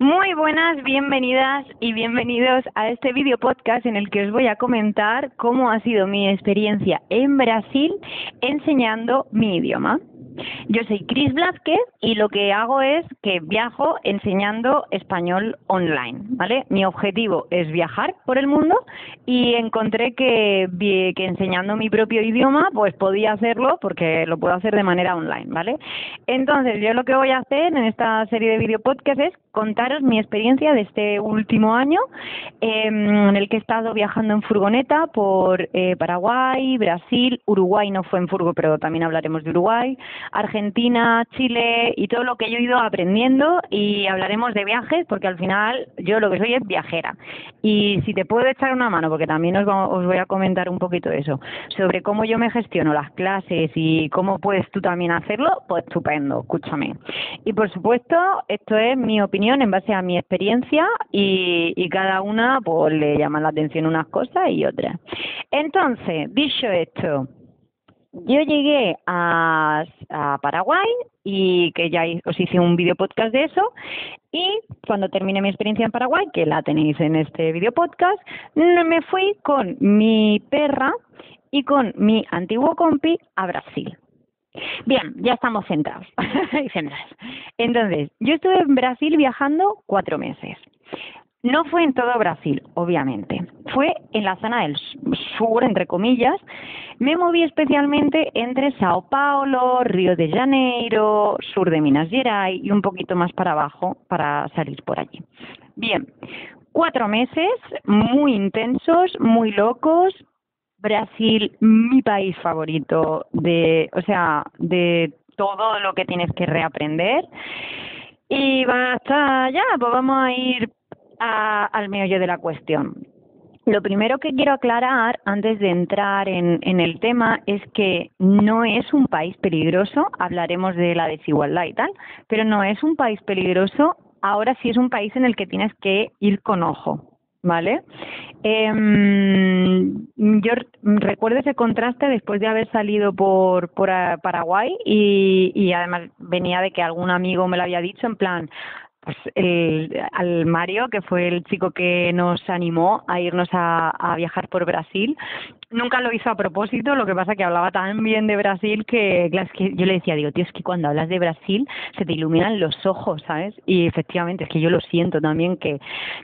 Muy buenas, bienvenidas y bienvenidos a este video podcast en el que os voy a comentar cómo ha sido mi experiencia en Brasil enseñando mi idioma. Yo soy Cris Blázquez y lo que hago es que viajo enseñando español online, ¿vale? Mi objetivo es viajar por el mundo y encontré que, enseñando mi propio idioma pues podía hacerlo porque lo puedo hacer de manera online, ¿vale? Entonces yo lo que voy a hacer en esta serie de video podcast es contaros mi experiencia de este último año em, en el que he estado viajando en furgoneta por eh, Paraguay, Brasil, Uruguay no fue en furgo pero también hablaremos de Uruguay, Argentina, Chile y todo lo que yo he ido aprendiendo y hablaremos de viajes porque al final yo lo que soy es viajera. Y si te puedo echar una mano, porque también os, os voy a comentar un poquito eso, sobre cómo yo me gestiono las clases y cómo puedes tú también hacerlo, pues estupendo, escúchame. Y por supuesto, esto es mi opinión en base a mi experiencia y, y cada una pues le llaman la atención unas cosas y otras. Entonces, dicho esto, yo llegué a, Paraguay y que ya os hice un video podcast de eso y cuando terminé mi experiencia en Paraguay, que la tenéis en este video podcast, me fui con mi perra y con mi antiguo compi a Brasil. Bien, ya estamos centrados Entonces, yo estuve en Brasil viajando cuatro meses. No fue en todo Brasil, obviamente. Fue en la zona del sur, entre comillas. Me moví especialmente entre Sao Paulo, Río de Janeiro, sur de Minas Gerais y un poquito más para abajo para salir por allí. Bien, cuatro meses muy intensos, muy locos. Brasil, mi país favorito de, o sea, de todo lo que tienes que reaprender. Y basta ya, pues vamos a ir al meollo de la cuestión. Lo primero que quiero aclarar antes de entrar en, el tema es que no es un país peligroso, hablaremos de la desigualdad y tal, pero no es un país peligroso, ahora sí es un país en el que tienes que ir con ojo, ¿vale? Eh, yo recuerdo ese contraste después de haber salido por, por Paraguay y, y además venía de que algún amigo me lo había dicho en plan, pues el, al Mario, que fue el chico que nos animó a irnos a, viajar por Brasil. Nunca lo hizo a propósito, lo que pasa que hablaba tan bien de Brasil que, que yo le decía, digo, tío, es que cuando hablas de Brasil se te iluminan los ojos, ¿sabes? Y efectivamente, es que yo lo siento también, que,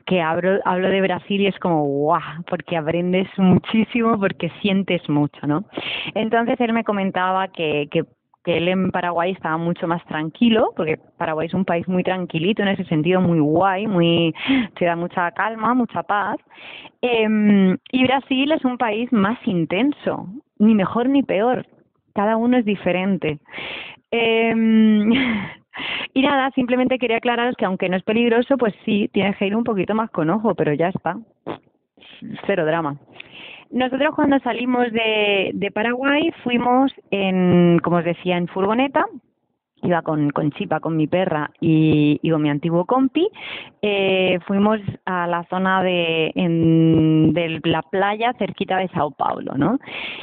que hablo, hablo de Brasil y es como, guau, porque aprendes muchísimo, porque sientes mucho, ¿no? Entonces él me comentaba que, que que él en Paraguay estaba mucho más tranquilo, porque Paraguay es un país muy tranquilito en ese sentido, muy guay, muy te da mucha calma, mucha paz. Eh, y Brasil es un país más intenso, ni mejor ni peor, cada uno es diferente. Eh, y nada, simplemente quería aclararos que aunque no es peligroso, pues sí, tienes que ir un poquito más con ojo, pero ya está. Cero drama. Nosotros cuando salimos de, Paraguay fuimos en, como os decía, en furgoneta, iba con, con Chipa, con mi perra y, con mi antiguo compi. Eh, fuimos a la zona de, en, de la playa cerquita de Sao Paulo, ¿no?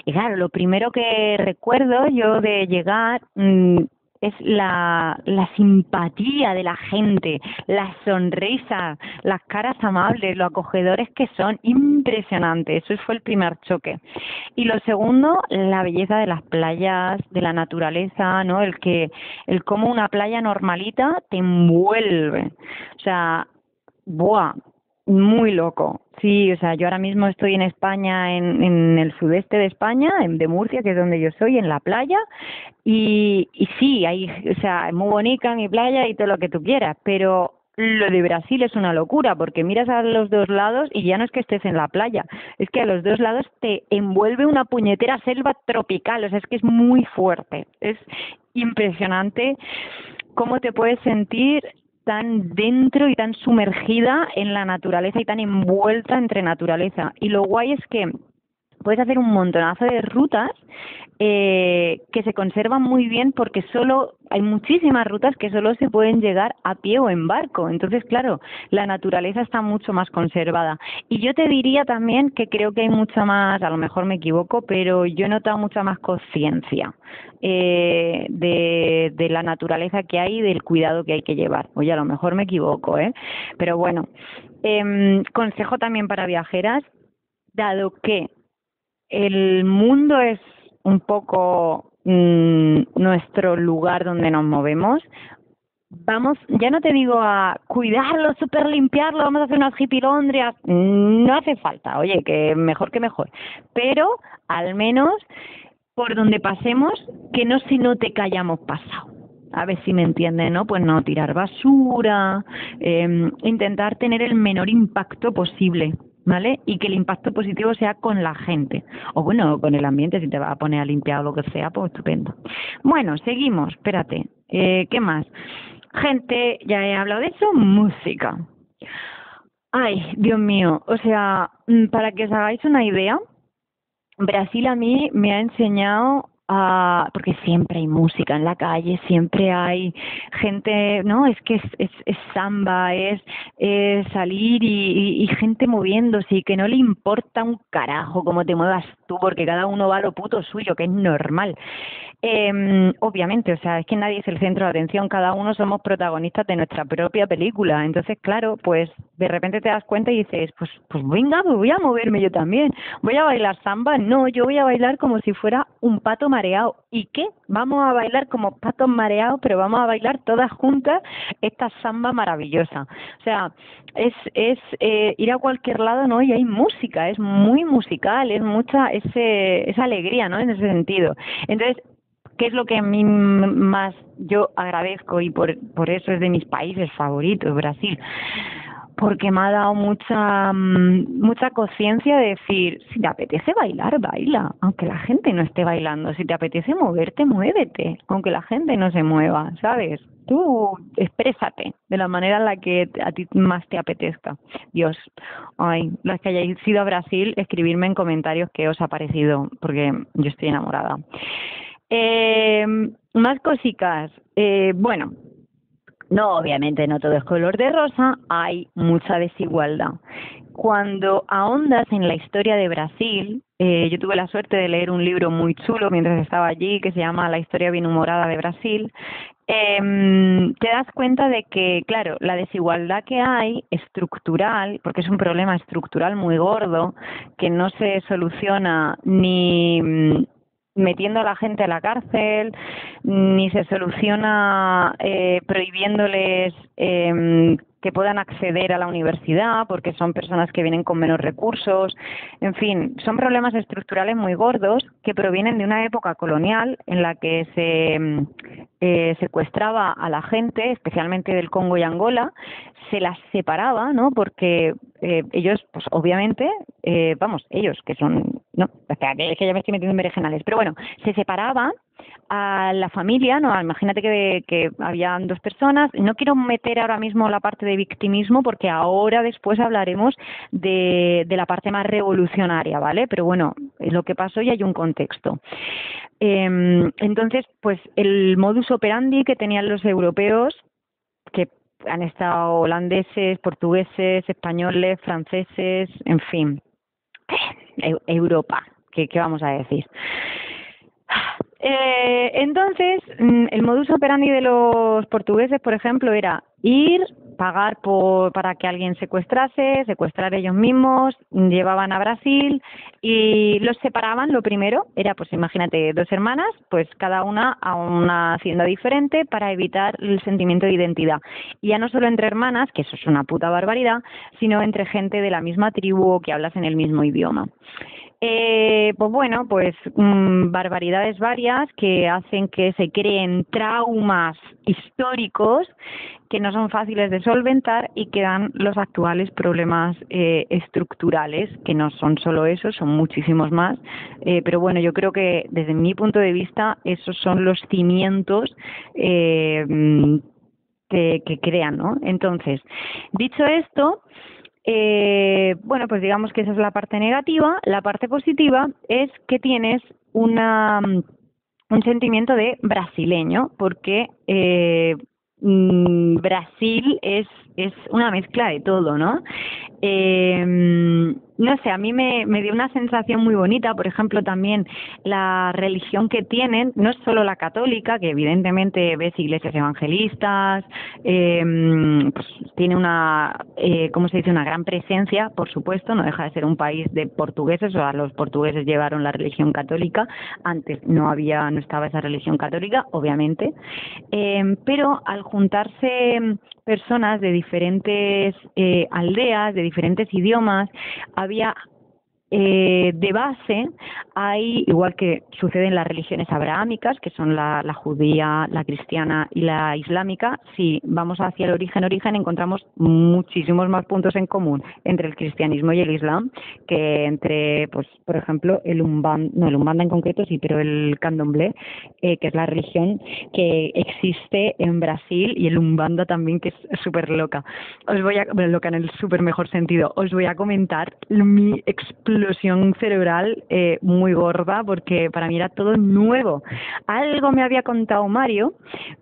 Y claro, lo primero que recuerdo yo de llegar, mmm, es la, la simpatía de la gente, la sonrisa, las caras amables, lo acogedores que son, impresionante. Eso fue el primer choque. Y lo segundo, la belleza de las playas, de la naturaleza, ¿no? El que, el cómo una playa normalita te envuelve. O sea, ¡buah! Muy loco. Sí, o sea, yo ahora mismo estoy en España, en, en el sudeste de España, en, de Murcia, que es donde yo soy, en la playa, y, y sí, hay, o sea, es muy bonita mi playa y todo lo que tú quieras, pero lo de Brasil es una locura, porque miras a los dos lados y ya no es que estés en la playa, es que a los dos lados te envuelve una puñetera selva tropical, o sea, es que es muy fuerte, es impresionante cómo te puedes sentir tan dentro y tan sumergida en la naturaleza y tan envuelta entre naturaleza. Y lo guay es que puedes hacer un montonazo de rutas eh, que se conservan muy bien porque solo hay muchísimas rutas que solo se pueden llegar a pie o en barco. Entonces, claro, la naturaleza está mucho más conservada. Y yo te diría también que creo que hay mucha más, a lo mejor me equivoco, pero yo he notado mucha más conciencia eh, de, la naturaleza que hay y del cuidado que hay que llevar. Oye, a lo mejor me equivoco, ¿eh? Pero bueno, eh, consejo también para viajeras, dado que el mundo es un poco mm, nuestro lugar donde nos movemos, vamos, ya no te digo a cuidarlo, super limpiarlo, vamos a hacer unas hipilondrias, no hace falta, oye, que mejor que mejor, pero al menos por donde pasemos, que no se note que hayamos pasado. A ver si me entienden, ¿no? Pues no tirar basura, eh, intentar tener el menor impacto posible. ¿Vale? Y que el impacto positivo sea con la gente. O bueno, con el ambiente, si te va a poner a limpiar o lo que sea, pues estupendo. Bueno, seguimos, espérate. Eh, ¿Qué más? Gente, ya he hablado de eso, música. Ay, Dios mío, o sea, mm, para que os hagáis una idea, Brasil a mí me ha enseñado Ah, porque siempre hay música en la calle, siempre hay gente, ¿no? Es que es, es, samba, es, salir y, y, gente moviéndose y que no le importa un carajo cómo te muevas tú, porque cada uno va a lo puto suyo, que es normal. Eh, obviamente, o sea, es que nadie es el centro de atención, cada uno somos protagonistas de nuestra propia película. Entonces, claro, pues de repente te das cuenta y dices, pues, pues venga, pues voy a moverme yo también. Voy a bailar samba, no, yo voy a bailar como si fuera un pato mareado. ¿Y qué? Vamos a bailar como patos mareados, pero vamos a bailar todas juntas esta samba maravillosa. O sea, es, es eh, ir a cualquier lado, ¿no? Y hay música, es muy musical, es mucha ese, esa alegría, ¿no? En ese sentido. Entonces, ¿Qué es lo que a mí más yo agradezco y por, por eso es de mis países favoritos, Brasil? Porque me ha dado mucha mm, mucha conciencia de decir, si te apetece bailar, baila, aunque la gente no esté bailando. Si te apetece moverte, muévete, aunque la gente no se mueva, ¿sabes? Tú exprésate de la manera en la que a ti más te apetezca. Dios, ay, los que hayáis ido a Brasil, escribirme en comentarios qué os ha parecido, porque yo estoy enamorada. Eh, más cositas. Eh, bueno, no, obviamente no todo es color de rosa, hay mucha desigualdad. Cuando ahondas en la historia de Brasil, eh, yo tuve la suerte de leer un libro muy chulo mientras estaba allí que se llama La historia bien humorada de Brasil. Eh, te das cuenta de que, claro, la desigualdad que hay estructural, porque es un problema estructural muy gordo, que no se soluciona ni metiendo a la gente a la cárcel, ni se soluciona eh, prohibiéndoles eh, que puedan acceder a la universidad porque son personas que vienen con menos recursos. En fin, son problemas estructurales muy gordos que provienen de una época colonial en la que se eh, secuestraba a la gente, especialmente del Congo y Angola, se las separaba, ¿no? Porque eh, ellos, pues obviamente, eh, vamos, ellos que son, no, es que ya me estoy metiendo en pero bueno, se separaba a la familia, no, imagínate que, que habían dos personas. No quiero meter ahora mismo la parte de victimismo porque ahora después hablaremos de, de la parte más revolucionaria, ¿vale? Pero bueno, es lo que pasó y hay un contexto. Eh, entonces, pues el modus operandi que tenían los europeos, que han estado holandeses, portugueses, españoles, franceses, en fin, Europa, ¿qué, qué vamos a decir? Eh, entonces, mm, el modus operandi de los portugueses, por ejemplo, era ir, pagar por, para que alguien secuestrase, secuestrar ellos mismos, llevaban a Brasil y los separaban. Lo primero era, pues imagínate, dos hermanas, pues cada una a una hacienda diferente para evitar el sentimiento de identidad. Y ya no solo entre hermanas, que eso es una puta barbaridad, sino entre gente de la misma tribu que hablas en el mismo idioma. Eh, pues bueno, pues mm, barbaridades varias que hacen que se creen traumas históricos que no son fáciles de solventar y que dan los actuales problemas eh, estructurales, que no son solo esos, son muchísimos más. Eh, pero bueno, yo creo que desde mi punto de vista esos son los cimientos eh, que, que crean, ¿no? Entonces, dicho esto, Eh, bueno, pues digamos que esa es la parte negativa. La parte positiva es que tienes una un sentimiento de brasileño, porque eh, mm, Brasil es, es una mezcla de todo, ¿no? Eh, no sé, a mí me, me dio una sensación muy bonita, por ejemplo, también la religión que tienen, no es solo la católica, que evidentemente ves iglesias evangelistas, eh, pues tiene una, eh, ¿cómo se dice?, una gran presencia, por supuesto, no deja de ser un país de portugueses, o sea, los portugueses llevaron la religión católica, antes no había, no estaba esa religión católica, obviamente, eh, pero al juntarse personas de diferentes eh, aldeas, de diferentes idiomas, había eh, de base hay, igual que sucede en las religiones abrahámicas, que son la, judía, la cristiana y la islámica, si vamos hacia el origen, origen, encontramos muchísimos más puntos en común entre el cristianismo y el islam que entre, pues, por ejemplo, el umbanda, no el umbanda en concreto sí, pero el candomblé, eh, que es la religión que existe en Brasil y el umbanda también, que es súper loca. Os voy a, bueno, loca en el súper mejor sentido, os voy a comentar mi explosión explosión cerebral eh, muy gorda porque para mí era todo nuevo. Algo me había contado Mario,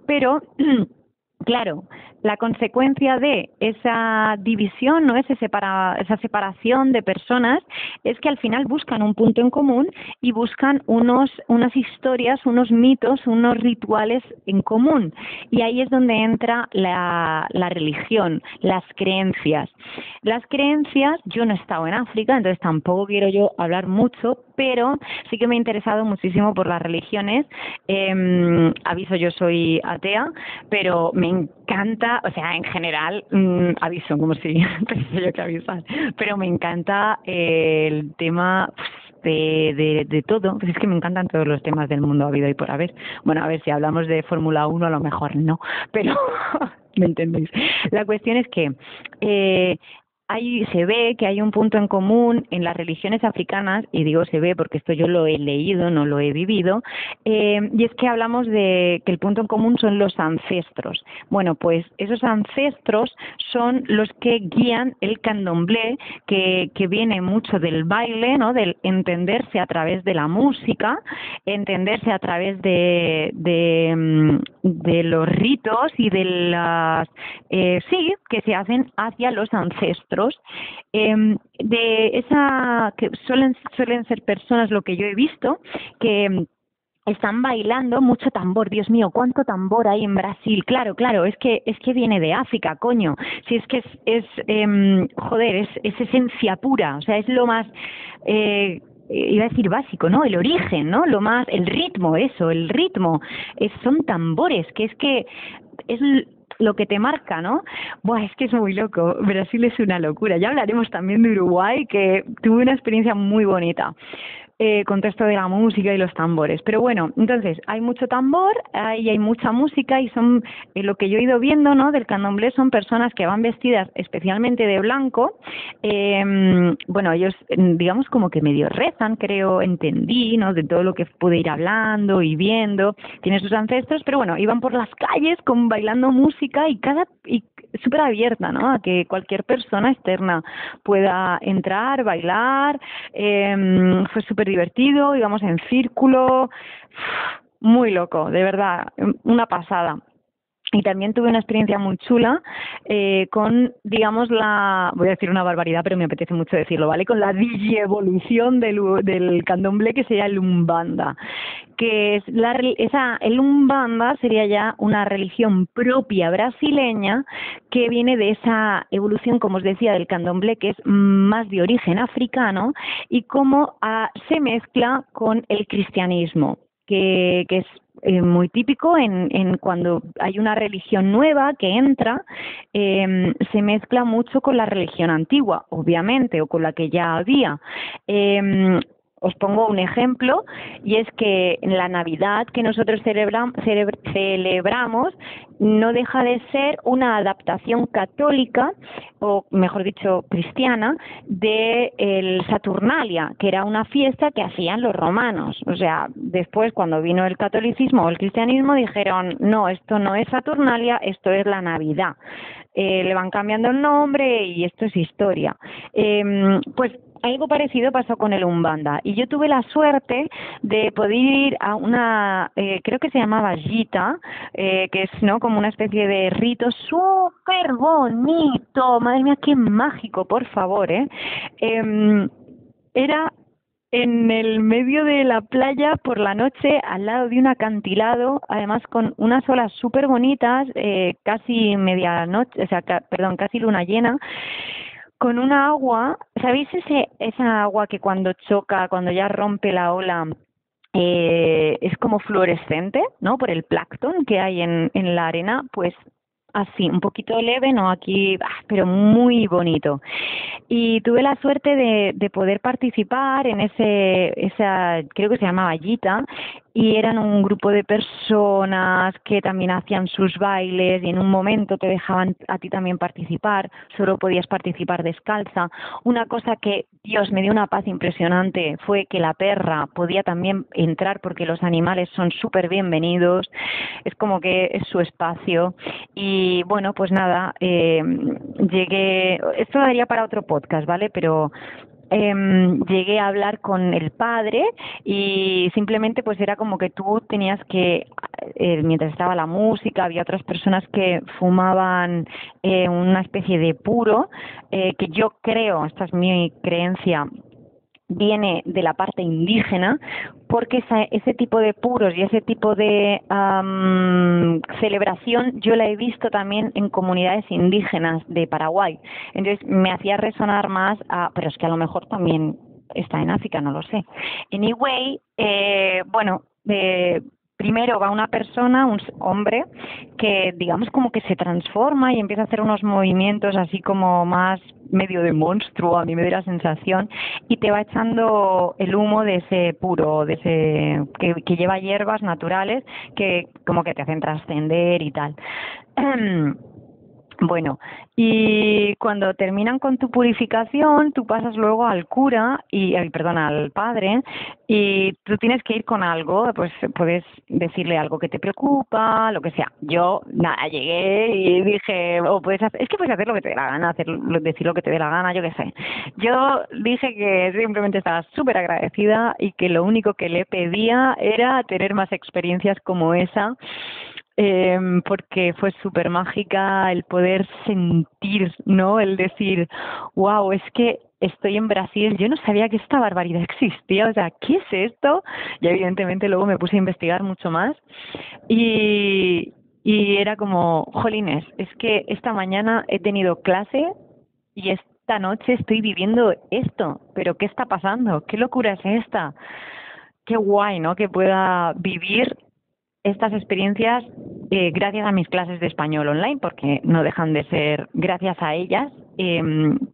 pero claro, la consecuencia de esa división, ¿no? Ese separa, esa separación de personas, es que al final buscan un punto en común y buscan unos, unas historias, unos mitos, unos rituales en común. Y ahí es donde entra la, la religión, las creencias. Las creencias, yo no he estado en África, entonces tampoco quiero yo hablar mucho, pero sí que me he interesado muchísimo por las religiones. Eh, aviso, yo soy atea, pero me encanta, o sea, en general, mmm, aviso, como si pensé yo que avisar, pero me encanta eh, el tema de, de, de, todo, pues es que me encantan todos los temas del mundo habido y por haber. Bueno, a ver, si hablamos de Fórmula 1 a lo mejor no, pero ¿me entendéis? La cuestión es que eh, hay, se ve que hay un punto en común en las religiones africanas, y digo se ve porque esto yo lo he leído, no lo he vivido, eh, y es que hablamos de que el punto en común son los ancestros. Bueno, pues esos ancestros son los que guían el candomblé, que, que viene mucho del baile, ¿no? del entenderse a través de la música, entenderse a través de, de, mm, los ritos y de las, eh, sí, que se hacen hacia los ancestros eh, de esa que suelen suelen ser personas lo que yo he visto que em, están bailando mucho tambor, Dios mío, cuánto tambor hay en Brasil. Claro, claro, es que es que viene de África, coño. Si es que es, es eh, joder, es, es esencia pura, o sea, es lo más eh, iba a decir básico, ¿no? El origen, ¿no? Lo más, el ritmo, eso, el ritmo. Es, son tambores, que es que es lo que te marca, ¿no? Buah, es que es muy loco. Brasil es una locura. Ya hablaremos también de Uruguay, que tuve una experiencia muy bonita eh, contexto de la música y los tambores. Pero bueno, entonces hay mucho tambor, hay, hay mucha música y son eh, lo que yo he ido viendo, ¿no? Del candomblé son personas que van vestidas especialmente de blanco. Eh, bueno, ellos, digamos, como que medio rezan, creo, entendí, ¿no? De todo lo que pude ir hablando y viendo. Tiene sus ancestros, pero bueno, iban por las calles con bailando música y cada y súper abierta, ¿no? A que cualquier persona externa pueda entrar, bailar. Eh, fue súper divertido, íbamos en círculo, muy loco, de verdad, una pasada y también tuve una experiencia muy chula eh, con, digamos, la, voy a decir una barbaridad, pero me apetece mucho decirlo, ¿vale? Con la digievolución del, candomblé que sería el Umbanda, que es la, esa, el Umbanda sería ya una religión propia brasileña que viene de esa evolución, como os decía, del candomblé, que es más de origen africano y cómo ah, se mezcla con el cristianismo que, que es eh, muy típico en, en, cuando hay una religión nueva que entra, eh, se mezcla mucho con la religión antigua, obviamente, o con la que ya había. Eh, os pongo un ejemplo y es que en la Navidad que nosotros celebram, celebramos no deja de ser una adaptación católica o mejor dicho, cristiana, de el Saturnalia, que era una fiesta que hacían los romanos. O sea, después cuando vino el catolicismo o el cristianismo dijeron, no, esto no es Saturnalia, esto es la Navidad. Eh, le van cambiando el nombre y esto es historia. Eh, pues algo parecido pasó con el Umbanda. Y yo tuve la suerte de poder ir a una, eh, creo que se llamaba Gita, eh, que es no como una especie de rito súper bonito, madre mía, qué mágico, por favor, ¿eh? eh era en el medio de la playa por la noche al lado de un acantilado, además con unas olas súper bonitas, eh, casi medianoche, o sea, perdón, casi luna llena con una agua, ¿sabéis ese, esa agua que cuando choca, cuando ya rompe la ola, eh, es como fluorescente, ¿no? Por el plancton que hay en, en la arena, pues así, un poquito leve, no aquí, ah, pero muy bonito. Y tuve la suerte de, de poder participar en ese, esa, creo que se llamaba Gita, y eran un grupo de personas que también hacían sus bailes y en un momento te dejaban a ti también participar, solo podías participar descalza. Una cosa que Dios me dio una paz impresionante fue que la perra podía también entrar porque los animales son súper bienvenidos, es como que es su espacio y bueno, pues nada, eh, llegué, esto daría para otro podcast, ¿vale? Pero eh, llegué a hablar con el padre y simplemente pues era como que tú tenías que, eh, mientras estaba la música, había otras personas que fumaban eh, una especie de puro, eh, que yo creo, esta es mi creencia, viene de la parte indígena, porque ese tipo de puros y ese tipo de celebración yo la he visto también en comunidades indígenas de Paraguay. Entonces me hacía resonar más a, pero es que a lo mejor también está en África, no lo sé. Anyway, eh, bueno, eh, primero va una persona, un hombre, que digamos como que se transforma y empieza a hacer unos movimientos así como más medio de monstruo, a mí me da la sensación, y te va echando el humo de ese puro, de ese que, que lleva hierbas naturales que como que te hacen trascender y tal. Bueno, y cuando terminan con tu purificación, tú pasas luego al cura y, perdón, al padre, y tú tienes que ir con algo, pues puedes decirle algo que te preocupa, lo que sea. Yo, nada, llegué y dije, o puedes hacer, es que puedes hacer lo que te dé la gana, hacer, decir lo que te dé la gana, yo qué sé. Yo dije que simplemente estaba súper agradecida y que lo único que le pedía era tener más experiencias como esa eh, porque fue súper mágica el poder sentir, ¿no? El decir, wow, es que estoy en Brasil, yo no sabía que esta barbaridad existía, o sea, ¿qué es esto? Y evidentemente luego me puse a investigar mucho más y, y era como, jolines, es que esta mañana he tenido clase y esta noche estoy viviendo esto, pero ¿qué está pasando? ¿Qué locura es esta? Qué guay, ¿no? Que pueda vivir estas experiencias eh, gracias a mis clases de español online, porque no dejan de ser gracias a ellas eh,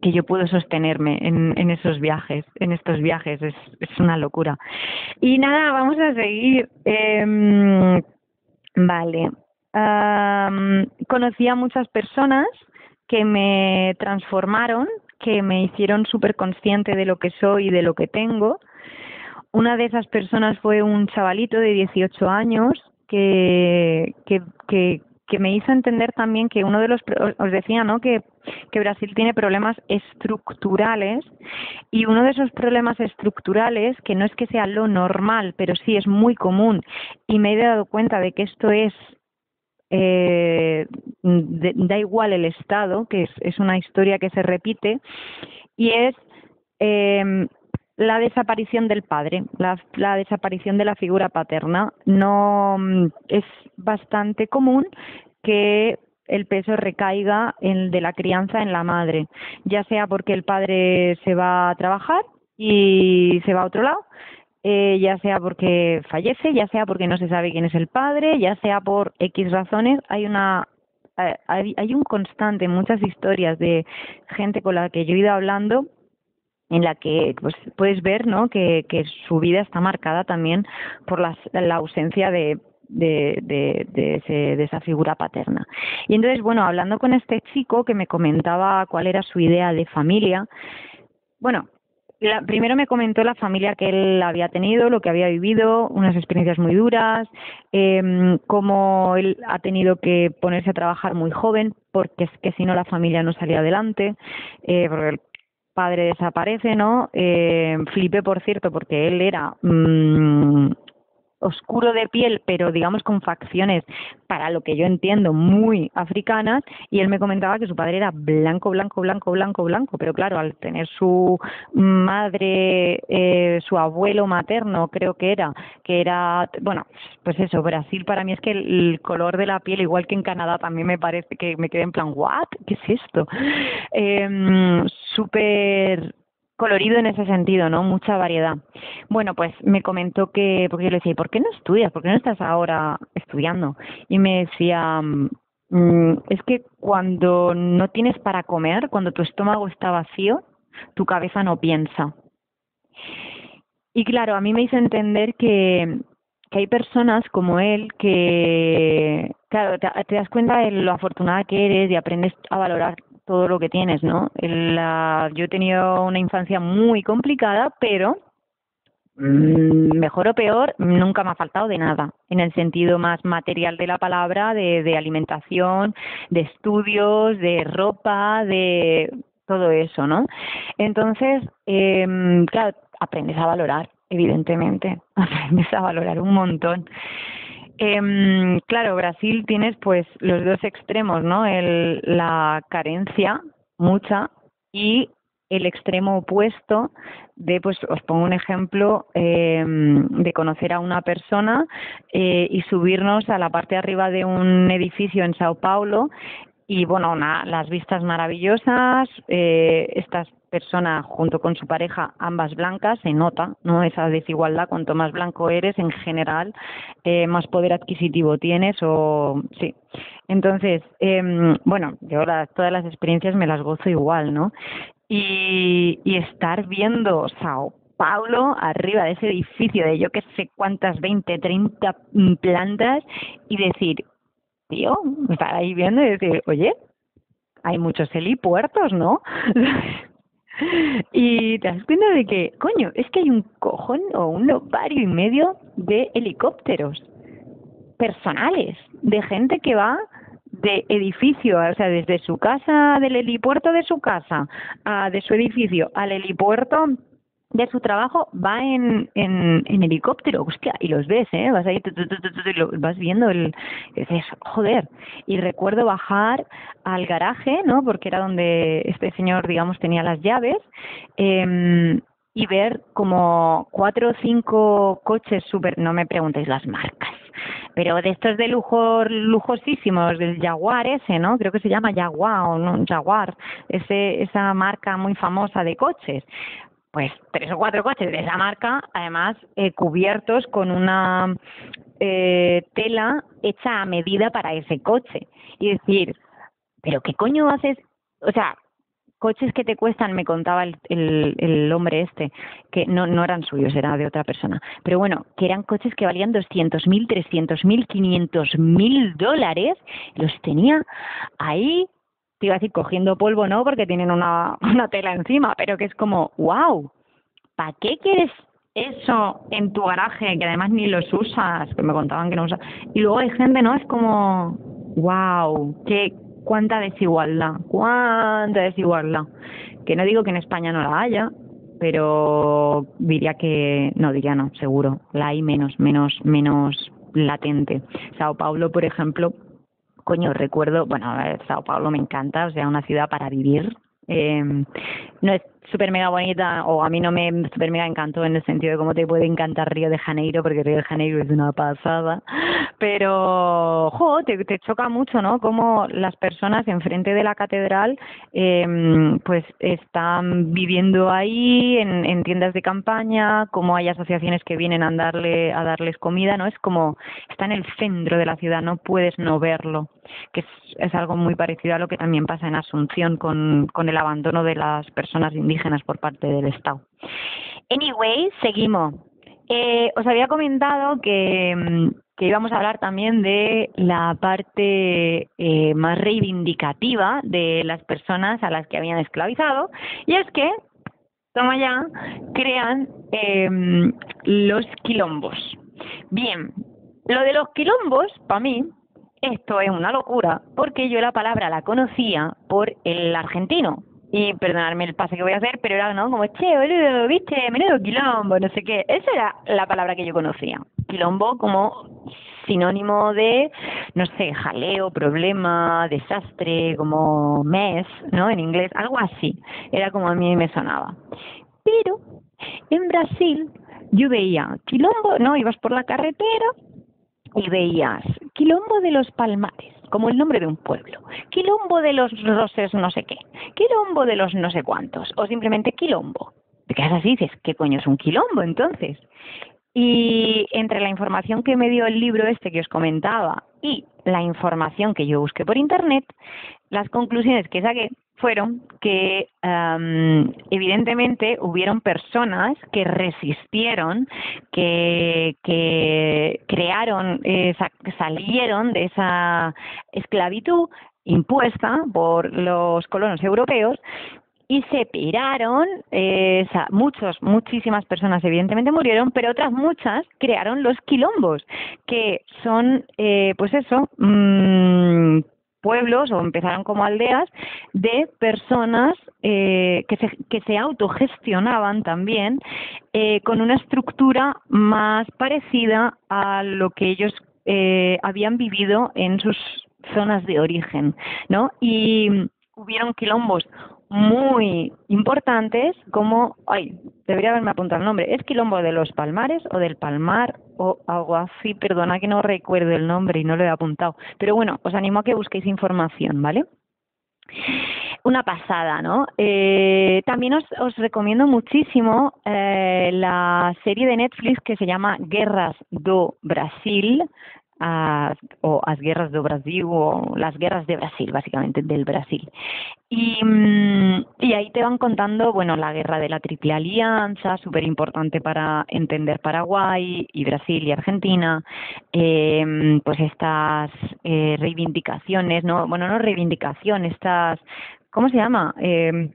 que yo puedo sostenerme en, en, esos viajes, en estos viajes, es, una locura. Y nada, vamos a seguir. Eh, vale. Um, conocí a muchas personas que me transformaron, que me hicieron súper consciente de lo que soy y de lo que tengo. Una de esas personas fue un chavalito de 18 años que, que, que, me hizo entender también que uno de los, os decía, ¿no? Que, que Brasil tiene problemas estructurales y uno de esos problemas estructurales, que no es que sea lo normal, pero sí es muy común y me he dado cuenta de que esto es eh, da igual el Estado, que es, es, una historia que se repite, y es eh, la desaparición del padre, la, la, desaparición de la figura paterna. No mm, es bastante común que el peso recaiga en, de la crianza en la madre, ya sea porque el padre se va a trabajar y se va a otro lado, eh, ya sea porque fallece, ya sea porque no se sabe quién es el padre, ya sea por X razones, hay una eh, hay, hay un constante, muchas historias de gente con la que yo he ido hablando en la que pues puedes ver ¿no? que, que su vida está marcada también por la ausencia de, de, de, de, ese, de esa figura paterna. Y entonces, bueno, hablando con este chico que me comentaba cuál era su idea de familia, bueno, la, primero me comentó la familia que él había tenido, lo que había vivido, unas experiencias muy duras, eh, cómo él ha tenido que ponerse a trabajar muy joven, porque es que si no la familia no salía adelante, eh, porque padre desaparece, ¿no? Eh, flipé, por cierto, porque él era mmm, oscuro de piel, pero digamos con facciones, para lo que yo entiendo, muy africanas, y él me comentaba que su padre era blanco, blanco, blanco, blanco, blanco, pero claro, al tener su madre, eh, su abuelo materno, creo que era, que era, bueno, pues eso, Brasil para mí es que el, color de la piel, igual que en Canadá, también me parece que me quedé en plan, ¿what? ¿Qué es esto? Eh, Súper colorido en ese sentido, ¿no? Mucha variedad. Bueno, pues me comentó que, porque yo le decía, ¿por qué no estudias? ¿Por qué no estás ahora estudiando? Y me decía, mm, es que cuando no tienes para comer, cuando tu estómago está vacío, tu cabeza no piensa. Y claro, a mí me hizo entender que, hay personas como él que, claro, te, te das cuenta de lo afortunada que eres y aprendes a valorar todo lo que tienes, ¿no? La, yo he tenido una infancia muy complicada, pero mm, mejor o peor, nunca me ha faltado de nada, en el sentido más material de la palabra, de, de alimentación, de estudios, de ropa, de todo eso, ¿no? Entonces, eh, claro, aprendes a valorar, evidentemente, aprendes a valorar un montón. Eh, claro, Brasil tienes pues los dos extremos, ¿no? El, la carencia, mucha, y el extremo opuesto de, pues os pongo un ejemplo, eh, de conocer a una persona eh, y subirnos a la parte de arriba de un edificio en Sao Paulo y bueno, las vistas maravillosas, eh, estas persona junto con su pareja, ambas blancas, se nota no esa desigualdad. Cuanto más blanco eres, en general, eh, más poder adquisitivo tienes o sí. Entonces, eh, bueno, yo las, todas las experiencias me las gozo igual, ¿no? Y, y estar viendo Sao Paulo arriba de ese edificio de yo que sé cuántas, 20, 30 plantas y decir, tío, estar ahí viendo y decir, oye, hay muchos helipuertos, ¿no? y te das cuenta de que, coño, es que hay un cojón o un ovario y medio de helicópteros personales, de gente que va de edificio, o sea, desde su casa, del helipuerto de su casa, a, de su edificio al helipuerto de su trabajo va en, en, helicóptero, hostia, y los ves, ¿eh? Vas ahí, tu, y vas viendo el, dices, joder. Y recuerdo bajar al garaje, ¿no? Porque era donde este señor, digamos, tenía las llaves, eh, y ver como cuatro o cinco coches súper, no me preguntéis las marcas, pero de estos de lujo, lujosísimos, del Jaguar ese, ¿no? Creo que se llama Jaguar o no, Jaguar, ese, esa marca muy famosa de coches pues tres o cuatro coches de esa marca, además eh, cubiertos con una eh, tela hecha a medida para ese coche. Y decir, pero ¿qué coño haces? O sea, coches que te cuestan, me contaba el, el, el hombre este, que no, no eran suyos, era de otra persona, pero bueno, que eran coches que valían 200 mil, 300 mil, 500 mil dólares, los tenía ahí iba a decir cogiendo polvo, no, porque tienen una, una tela encima, pero que es como, wow, ¿para qué quieres eso en tu garaje que además ni los usas? Que me contaban que no usas. Y luego hay gente, ¿no? Es como, wow, qué, cuánta desigualdad, cuánta desigualdad. Que no digo que en España no la haya, pero diría que, no, diría no, seguro, la hay menos, menos, menos latente. Sao Paulo, por ejemplo, coño, recuerdo, bueno, Sao Paulo me encanta, o sea, una ciudad para vivir. Eh, no es súper mega bonita, o a mí no me súper mega encantó en el sentido de cómo te puede encantar Río de Janeiro, porque Río de Janeiro es una pasada, pero, jo, te, te choca mucho, ¿no? Como las personas enfrente de la catedral, eh, pues están viviendo ahí en, en tiendas de campaña, como hay asociaciones que vienen a darle a darles comida, ¿no? Es como está en el centro de la ciudad, no puedes no verlo, que es, algo muy parecido a lo que también pasa en Asunción con, el abandono de las personas indígenas por parte del Estado. Anyway, seguimos. Eh, os había comentado que, mm, que, íbamos a hablar también de la parte eh, más reivindicativa de las personas a las que habían esclavizado, y es que, toma ya, crean em, los quilombos. Bien, lo de los quilombos, para mí, esto es una locura, porque yo la palabra la conocía por el argentino, y perdonadme el pase que voy a hacer, pero era, ¿no? Como, che, boludo, viste, menudo quilombo, no sé qué. Esa era la palabra que yo conocía. Quilombo como sinónimo de, no sé, jaleo, problema, desastre, como mes, ¿no? En inglés, algo así. Era como a mí me sonaba. Pero en Brasil yo veía quilombo, ¿no? Ibas por la carretera y veías quilombo de los palmares como el nombre de un pueblo. Quilombo de los roses no sé qué. Quilombo de los no sé cuántos. O simplemente quilombo. Te quedas así y dices, ¿qué coño es un quilombo entonces? Y entre la información que me dio el libro este que os comentaba y la información que yo busqué por internet, las conclusiones que saqué fueron que evidentemente hubieron personas que resistieron, que, que crearon, eh, salieron de esa esclavitud impuesta por los colonos europeos y se piraron, eh, muchos, muchísimas personas evidentemente murieron, pero otras muchas crearon los quilombos, que son, eh, pues eso, mmm, pueblos o empezaron como aldeas de personas eh, que, se, que se autogestionaban también eh, con una estructura más parecida a lo que ellos eh, habían vivido en sus zonas de origen, ¿no? Y hubieron quilombos muy importantes como, ay, debería haberme apuntado el nombre, ¿es quilombo de los Palmares o del Palmar o así? Perdona que no recuerdo el nombre y no lo he apuntado. Pero bueno, os animo a que busquéis información, ¿vale? Una pasada, ¿no? Eh, también os, os, recomiendo muchísimo eh, la serie de Netflix que se llama Guerras do Brasil, o las guerras de Brasil o las guerras de Brasil, básicamente, del Brasil. Y, mm, ahí te van contando, bueno, la guerra de la Triple Alianza, súper importante para entender Paraguay y Brasil y Argentina, eh, pues estas eh, reivindicaciones, no, bueno, no reivindicaciones, estas, ¿cómo se llama? Eh,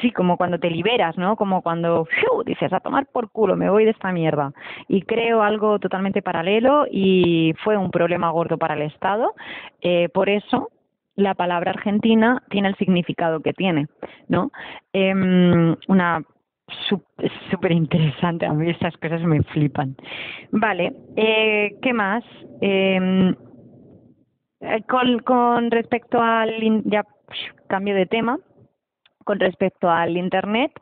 Sí, como cuando te liberas, ¿no? Como cuando dices a tomar por culo, me voy de esta mierda. Y creo algo totalmente paralelo y fue un problema gordo para el Estado. Eh, por eso la palabra argentina tiene el significado que tiene, ¿no? Eh, una súper interesante, a mí estas cosas me flipan. Vale, eh, ¿qué más? Em, eh, con, con respecto al, ya cambio de tema, con respecto al Internet,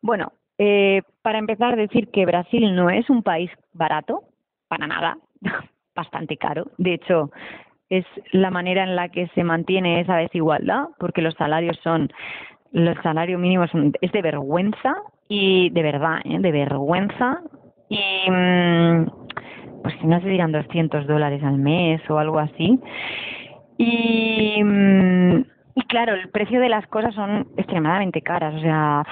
bueno, eh, para empezar, decir que Brasil no es un país barato, para nada, bastante caro. De hecho, es la manera en la que se mantiene esa desigualdad, porque los salarios son, los salarios mínimos son, es de vergüenza y de verdad, ¿eh? de vergüenza. Y mm, pues no se dirán 200 dólares al mes o algo así. Y mm, y claro, el precio de las cosas son extremadamente caras, o sea,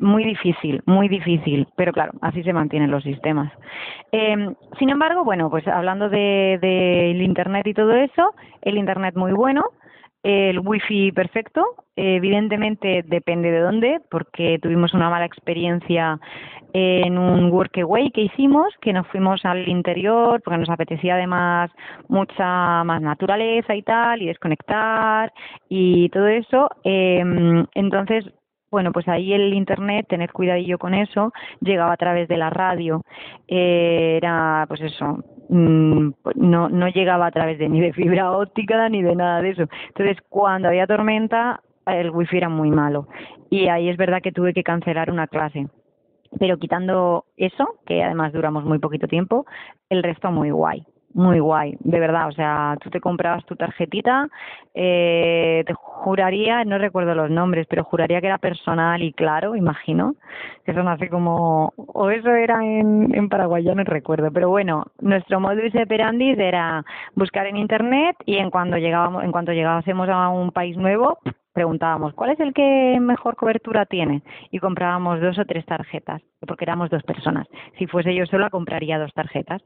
muy difícil, muy difícil, pero claro, así se mantienen los sistemas. Eh, sin embargo, bueno, pues hablando del de, Internet y todo eso, el Internet muy bueno, el wifi perfecto, evidentemente depende de dónde, porque tuvimos una mala experiencia en un workaway que hicimos, que nos fuimos al interior porque nos apetecía además mucha más naturaleza y tal, y desconectar y todo eso. Eh, entonces, bueno, pues ahí el internet, tened cuidadillo con eso, llegaba a través de la radio, eh, era pues eso, mm, no, no llegaba a través de ni de fibra óptica ni de nada de eso. Entonces, cuando había tormenta, el wifi era muy malo. Y ahí es verdad que tuve que cancelar una clase pero quitando eso, que además duramos muy poquito tiempo, el resto muy guay, muy guay, de verdad, o sea, tú te comprabas tu tarjetita, eh, te juraría, no recuerdo los nombres, pero juraría que era personal y claro, imagino, que son así como, o eso era en, en Paraguay, ya no recuerdo, pero bueno, nuestro modus operandi era buscar en internet y en cuando llegábamos, en cuanto llegásemos a un país nuevo, preguntábamos, ¿cuál es el que mejor cobertura tiene? Y comprábamos dos o tres tarjetas, porque éramos dos personas. Si fuese yo sola, compraría dos tarjetas.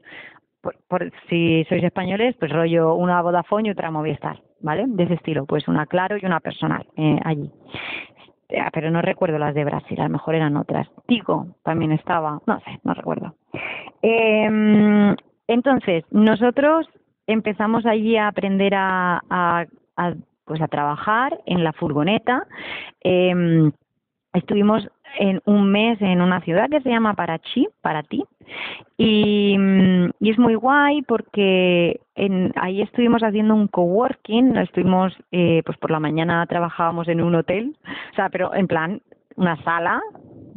Por, si sois españoles, pues rollo una Vodafone y otra Movistar, ¿vale? De ese estilo, pues una Claro y una personal eh, allí. Pero no recuerdo las de Brasil, a lo mejor eran otras. Tigo también estaba, no sé, no recuerdo. Eh, entonces, nosotros empezamos allí a aprender a, pues a trabajar en la furgoneta. Eh, estuvimos en un mes en una ciudad que se llama Parachi, para ti, y, y es muy guay porque en, ahí estuvimos haciendo un coworking, estuvimos, eh, pues por la mañana trabajábamos en un hotel, o sea, pero en plan una sala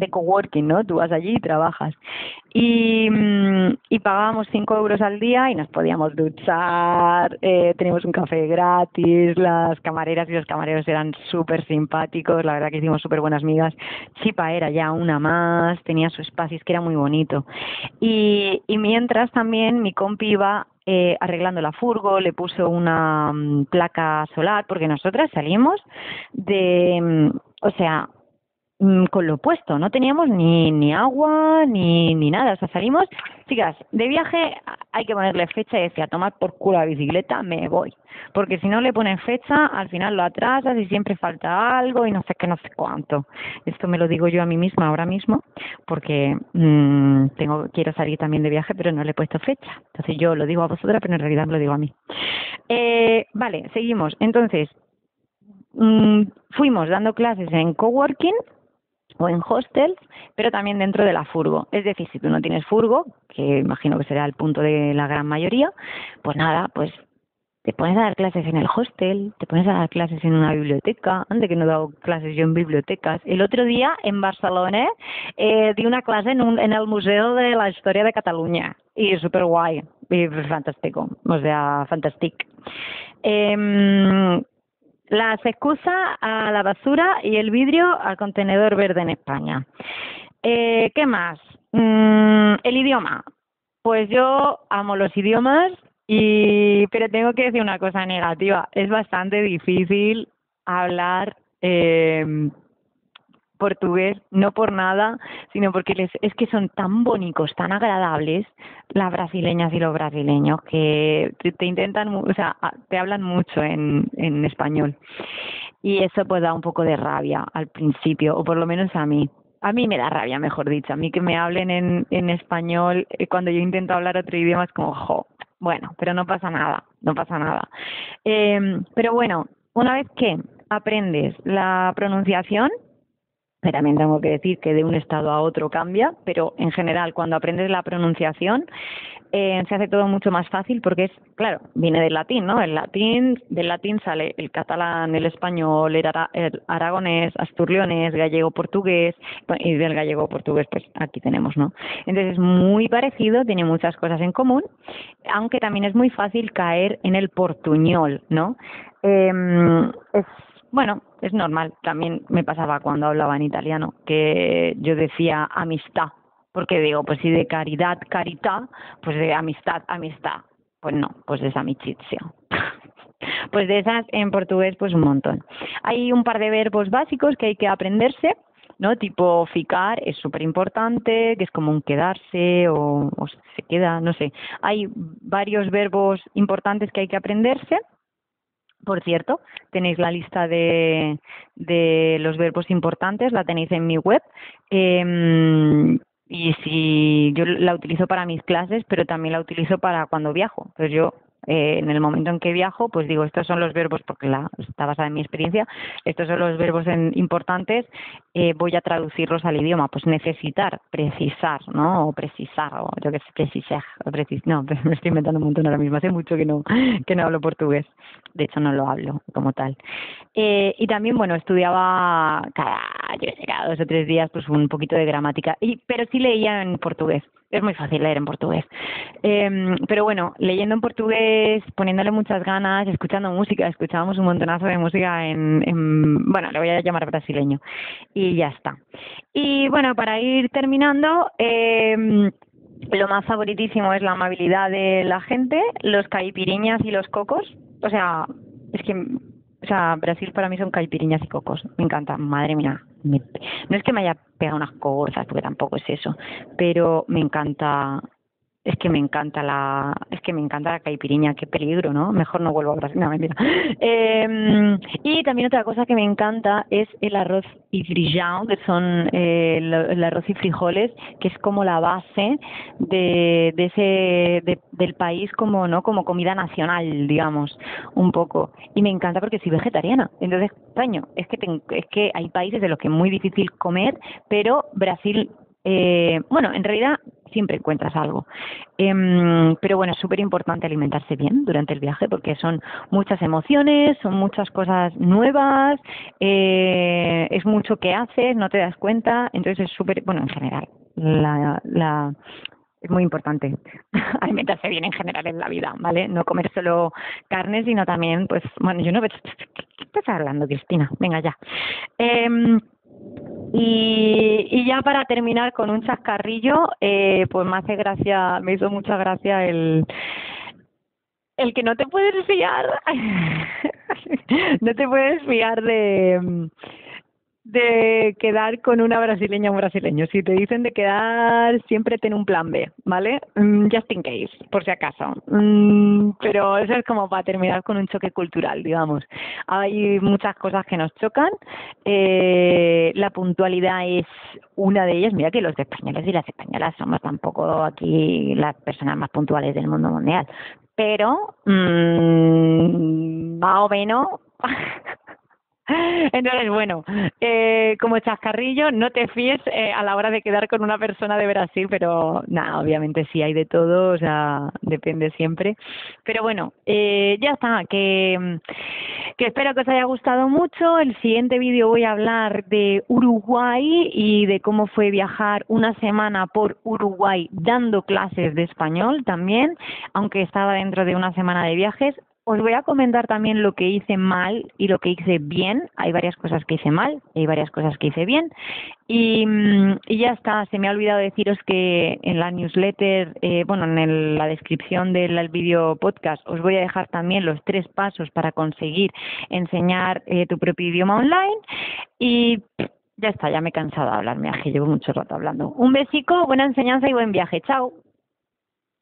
de coworking, ¿no? Tú vas allí y trabajas. Y, mm, pagábamos 5 euros al día y nos podíamos duchar, eh, teníamos un café gratis, las camareras y los camareros eran súper simpáticos, la verdad que hicimos súper buenas amigas. Chipa era ya una más, tenía su espacio, es que era muy bonito. Y, y mientras también mi compi iba eh, arreglando la furgo, le puso una mm, placa solar, porque nosotras salimos de, mm, o sea, con lo opuesto, no teníamos ni, ni agua ni, ni nada, o sea, salimos, chicas, de viaje hay que ponerle fecha y decía, tomar por culo la bicicleta, me voy, porque si no le ponen fecha, al final lo atrasas y siempre falta algo y no sé qué, no sé cuánto. Esto me lo digo yo a mí misma ahora mismo, porque mmm, tengo quiero salir también de viaje, pero no le he puesto fecha. Entonces yo lo digo a vosotras, pero en realidad lo digo a mí. Eh, vale, seguimos. Entonces, mmm, fuimos dando clases en coworking o en hostels, pero también dentro de la furgo. Es decir, si tú no tienes furgo, que imagino que será el punto de la gran mayoría, pues nada, pues te pones a dar clases en el hostel, te pones a dar clases en una biblioteca, antes que no he dado clases yo en bibliotecas. El otro día en Barcelona eh, di una clase en, un, en el Museo de la Historia de Cataluña y súper guay, y fantástico, o sea, fantástico. Eh, las excusas a la basura y el vidrio al contenedor verde en España. Eh, ¿Qué más? Mm, el idioma. Pues yo amo los idiomas, y pero tengo que decir una cosa negativa. Es bastante difícil hablar eh, portugués, no por nada, sino porque les, es que son tan bonitos, tan agradables, las brasileñas y los brasileños, que te, intentan, o sea, te hablan mucho en, en español. Y eso pues da un poco de rabia al principio, o por lo menos a mí. A mí me da rabia, mejor dicho. A mí que me hablen en, en español, eh, cuando yo intento hablar otro idioma es como, jo, bueno, pero no pasa nada, no pasa nada. Eh, pero bueno, una vez que aprendes la pronunciación, también tengo que decir que de un estado a otro cambia, pero en general cuando aprendes la pronunciación eh, se hace todo mucho más fácil porque es, claro, viene del latín, ¿no? El latín, del latín sale el catalán, el español, el, ara, el aragonés, asturleonés, gallego, portugués, y del gallego portugués pues aquí tenemos, ¿no? Entonces es muy parecido, tiene muchas cosas en común, aunque también es muy fácil caer en el portuñol, ¿no? Eh, es bueno, es normal. También me pasaba cuando hablaba en italiano, que yo decía amistad, porque digo, pues si de caridad, carità, pues de amistad, amistad. Pues no, pues es amicizia. pues de esas en portugués, pues un montón. Hay un par de verbos básicos que hay que aprenderse, ¿no? Tipo ficar es súper importante, que es como un quedarse o, o se queda, no sé. Hay varios verbos importantes que hay que aprenderse por cierto, tenéis la lista de, de los verbos importantes, la tenéis en mi web. Eh, y si yo la utilizo para mis clases, pero también la utilizo para cuando viajo. Pues yo eh, en el momento en que viajo, pues digo, estos son los verbos, porque la, está basada en mi experiencia, estos son los verbos en, importantes, eh, voy a traducirlos al idioma, pues necesitar, precisar, ¿no? O precisar, o yo qué sé, precisar, precis no, me estoy inventando un montón ahora mismo, hace mucho que no, que no hablo portugués, de hecho no lo hablo como tal. Eh, y también, bueno, estudiaba cada, yo sé, cada dos o tres días, pues un poquito de gramática, y, pero sí leía en portugués es muy fácil leer en portugués. Eh, pero bueno, leyendo en portugués, poniéndole muchas ganas, escuchando música, escuchábamos un montonazo de música en, en, bueno, le voy a llamar brasileño. Y ya está. Y bueno, para ir terminando, eh, lo más favoritísimo es la amabilidad de la gente, los caipiriñas y los cocos. O sea, es que o sea, Brasil para mí son caipiriñas y cocos. Me encanta, madre mía. no es que me haya pegado unas cosas, porque tampoco es eso, pero me encanta es que me encanta la es que me encanta la caipiriña qué peligro no mejor no vuelvo a Brasil no mentira. Eh, y también otra cosa que me encanta es el arroz y frijão que son eh, el, arroz y frijoles que es como la base de, de ese del país como no como comida nacional digamos un poco. Y me encanta porque soy vegetariana. Entonces extraño es que es que hay países de los que es muy difícil comer pero Brasil eh, bueno, en realidad siempre encuentras algo. Em, pero bueno, es súper importante alimentarse bien durante el viaje porque son muchas emociones, son muchas cosas nuevas, eh, es mucho que haces, no te das cuenta, entonces es súper, bueno, en general, la, la, es muy importante alimentarse bien en general en la vida, ¿vale? No comer solo carne, sino también, pues, bueno, yo no... ¿Qué estás hablando, Cristina? Venga, ya. Eh, y, y ya para terminar con un chascarrillo, eh, pues me hace gracia, me hizo mucha gracia el, el que no te puedes fiar, no te puedes fiar de de quedar con una brasileña o un brasileño. Si te dicen de quedar, siempre ten un plan B, ¿vale? Mm, just in case, por si acaso. Mm, pero eso es como para terminar con un choque cultural, digamos. Hay muchas cosas que nos chocan. Eh, la puntualidad es una de ellas. Mira que los españoles y las españolas somos tampoco aquí las personas más puntuales del mundo mundial. Pero, mmm, más o menos. Entonces, bueno, eh, como chascarrillo, no te fíes eh, a la hora de quedar con una persona de Brasil, pero nada, obviamente sí hay de todo, o sea, depende siempre. Pero bueno, eh, ya está, que, que espero que os haya gustado mucho. El siguiente vídeo voy a hablar de Uruguay y de cómo fue viajar una semana por Uruguay dando clases de español también, aunque estaba dentro de una semana de viajes. Os voy a comentar también lo que hice mal y lo que hice bien. Hay varias cosas que hice mal y hay varias cosas que hice bien. Y, mm, ya está, se me ha olvidado deciros que en la newsletter, eh, bueno, en la descripción del vídeo podcast, os voy a dejar también los tres pasos para conseguir enseñar eh, tu propio idioma online. Y ya está, ya me he cansado de hablar, me llevo mucho rato hablando. Un besico, buena enseñanza y buen viaje. Chao.